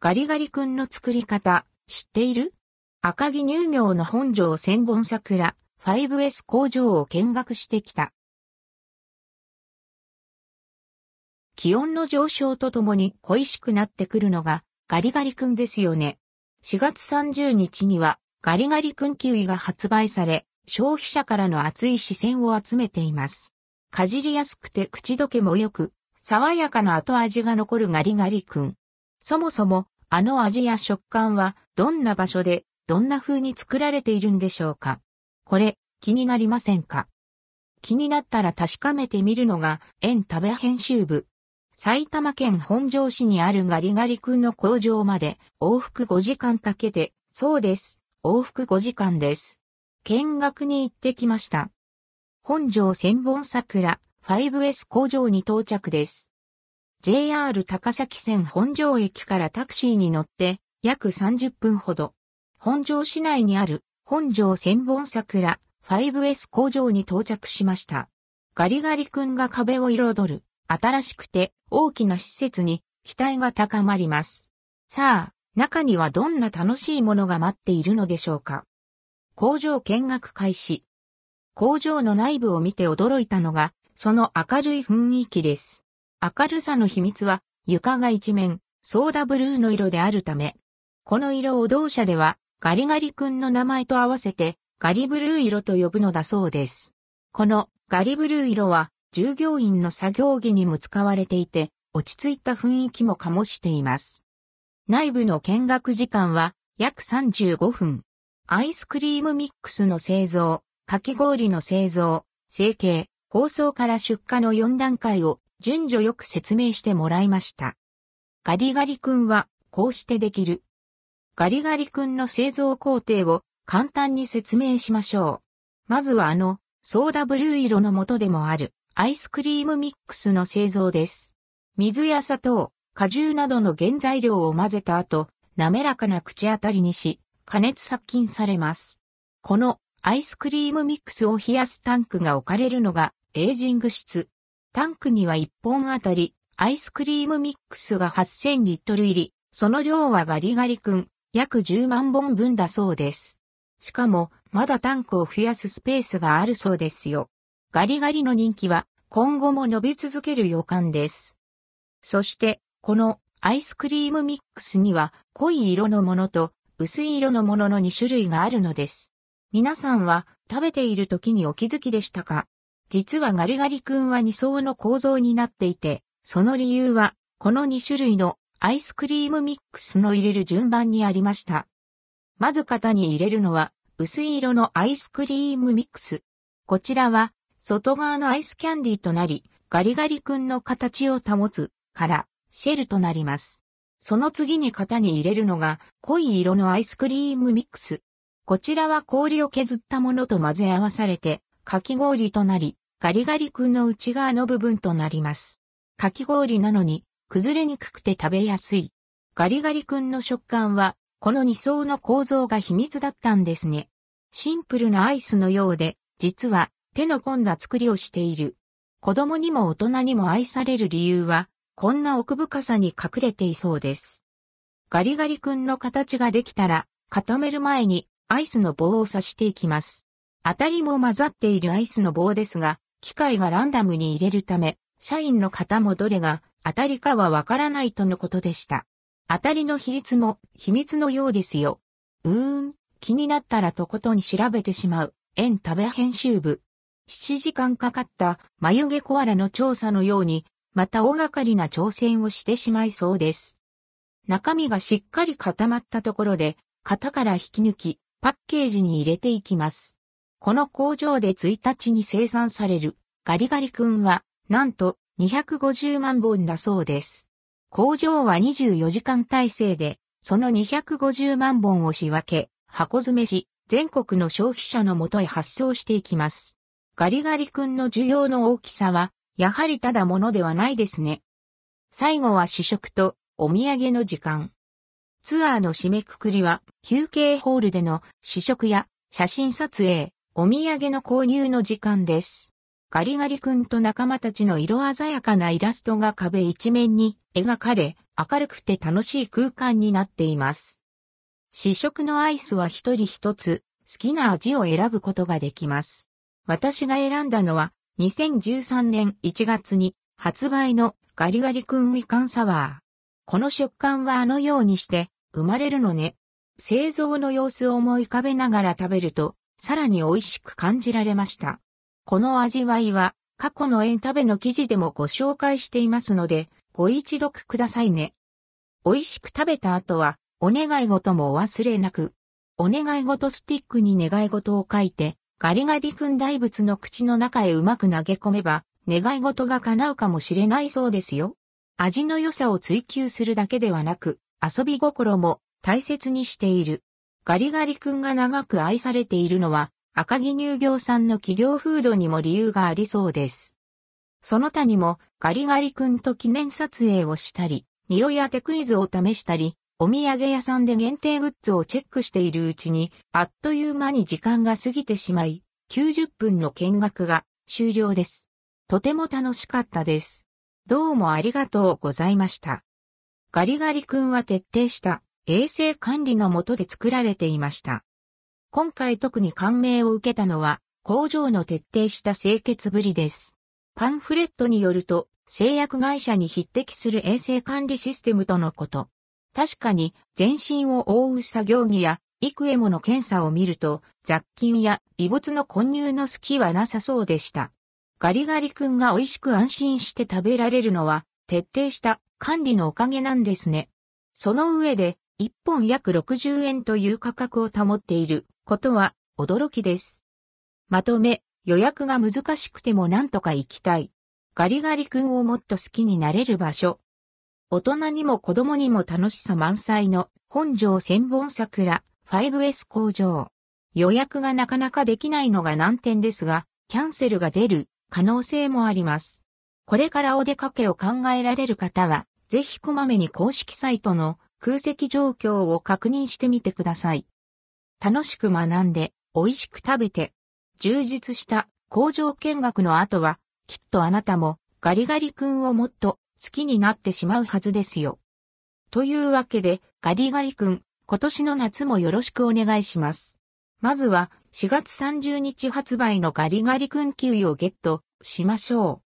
ガリガリ君の作り方、知っている？赤城乳業の本庄千本桜 5S 工場を見学してきた。気温の上昇とともに恋しくなってくるのがガリガリ君ですよね。4月30日にはガリガリ君キウイが発売され、消費者からの熱い視線を集めています。かじりやすくて口どけも良く、爽やかな後味が残るガリガリ君。そもそも、あの味や食感は、どんな場所で、どんな風に作られているんでしょうか？これ、気になりませんか？気になったら確かめてみるのが、園食べ編集部。埼玉県本庄市にあるガリガリ君の工場まで往復5時間かけて、そうです、往復5時間です。見学に行ってきました。本庄千本桜 5S 工場に到着です。JR 高崎線本庄駅からタクシーに乗って約30分ほど。本庄市内にある本庄千本桜 5S 工場に到着しました。ガリガリ君が壁を彩る新しくて大きな施設に期待が高まります。さあ、中にはどんな楽しいものが待っているのでしょうか。工場見学開始。工場の内部を見て驚いたのが、その明るい雰囲気です。明るさの秘密は床が一面ソーダブルーの色であるため、この色を同社ではガリガリ君の名前と合わせてガリブルー色と呼ぶのだそうです。このガリブルー色は従業員の作業着にも使われていて落ち着いた雰囲気も醸しています。内部の見学時間は約35分。アイスクリームミックスの製造、かき氷の製造、成形、包装から出荷の4段階を順序よく説明してもらいました。ガリガリ君はこうしてできる。ガリガリ君の製造工程を簡単に説明しましょう。まずはあのソーダブルー色の元でもあるアイスクリームミックスの製造です。水や砂糖、果汁などの原材料を混ぜた後、滑らかな口当たりにし、加熱殺菌されます。このアイスクリームミックスを冷やすタンクが置かれるのがエイジング室。タンクには1本あたり、アイスクリームミックスが8000リットル入り、その量はガリガリ君、約10万本分だそうです。しかも、まだタンクを増やすスペースがあるそうですよ。ガリガリの人気は、今後も伸び続ける予感です。そして、このアイスクリームミックスには、濃い色のものと薄い色のものの2種類があるのです。皆さんは食べている時にお気づきでしたか？実はガリガリ君は2層の構造になっていて、その理由は、この2種類のアイスクリームミックスの入れる順番にありました。まず型に入れるのは、薄い色のアイスクリームミックス。こちらは、外側のアイスキャンディーとなり、ガリガリ君の形を保つ、から、シェルとなります。その次に型に入れるのが、濃い色のアイスクリームミックス。こちらは氷を削ったものと混ぜ合わされて、かき氷となり、ガリガリ君の内側の部分となります。かき氷なのに崩れにくくて食べやすい。ガリガリ君の食感はこの2層の構造が秘密だったんですね。シンプルなアイスのようで、実は手の込んだ作りをしている。子供にも大人にも愛される理由は、こんな奥深さに隠れていそうです。ガリガリ君の形ができたら、固める前にアイスの棒を刺していきます。当たりも混ざっているアイスの棒ですが、機械がランダムに入れるため、社員の方もどれが当たりかはわからないとのことでした。当たりの比率も秘密のようですよ。うーん、気になったらとことん調べてしまう、園食べ編集部。7時間かかった眉毛コアラの調査のように、また大掛かりな挑戦をしてしまいそうです。中身がしっかり固まったところで、型から引き抜き、パッケージに入れていきます。この工場で1日に生産されるガリガリ君はなんと250万本だそうです。工場は24時間体制でその250万本を仕分け、箱詰めし、全国の消費者のもとへ発送していきます。ガリガリ君の需要の大きさは、やはりただものではないですね。最後は試食とお土産の時間。ツアーの締めくくりは、休憩ホールでの試食や写真撮影、お土産の購入の時間です。ガリガリ君と仲間たちの色鮮やかなイラストが壁一面に描かれ、明るくて楽しい空間になっています。試食のアイスは一人一つ好きな味を選ぶことができます。私が選んだのは2013年1月に発売のガリガリ君みかんサワー。この食感はあのようにして生まれるのね。製造の様子を思い浮かべながら食べるとさらに美味しく感じられました。この味わいは過去のエンタベの記事でもご紹介していますのでご一読くださいね。美味しく食べた後はお願い事もお忘れなく。お願い事スティックに願い事を書いてガリガリ君大仏の口の中へうまく投げ込めば願い事が叶うかもしれないそうですよ。味の良さを追求するだけではなく、遊び心も大切にしている。ガリガリ君が長く愛されているのは、赤城乳業産の企業風土にも理由がありそうです。その他にも、ガリガリ君と記念撮影をしたり、匂い当てクイズを試したり、お土産屋さんで限定グッズをチェックしているうちに、あっという間に時間が過ぎてしまい、90分の見学が終了です。とても楽しかったです。どうもありがとうございました。ガリガリ君は徹底した衛生管理のもとで作られていました。今回特に感銘を受けたのは工場の徹底した清潔ぶりです。パンフレットによると製薬会社に匹敵する衛生管理システムとのこと。確かに全身を覆う作業着や幾重もの検査を見ると雑菌や異物の混入の隙はなさそうでした。ガリガリ君が美味しく安心して食べられるのは、徹底した管理のおかげなんですね。その上で、1本約60円という価格を保っていることは驚きです。まとめ、予約が難しくても何とか行きたい。ガリガリ君をもっと好きになれる場所。大人にも子供にも楽しさ満載の本庄千本桜 5S 工場。予約がなかなかできないのが難点ですが、キャンセルが出る可能性もあります。これからお出かけを考えられる方は、ぜひこまめに公式サイトの空席状況を確認してみてください。楽しく学んで、美味しく食べて、充実した工場見学の後は、きっとあなたもガリガリ君をもっと好きになってしまうはずですよ。というわけで、ガリガリ君、今年の夏もよろしくお願いします。まずは4月30日発売のガリガリ君キウイをゲットしましょう。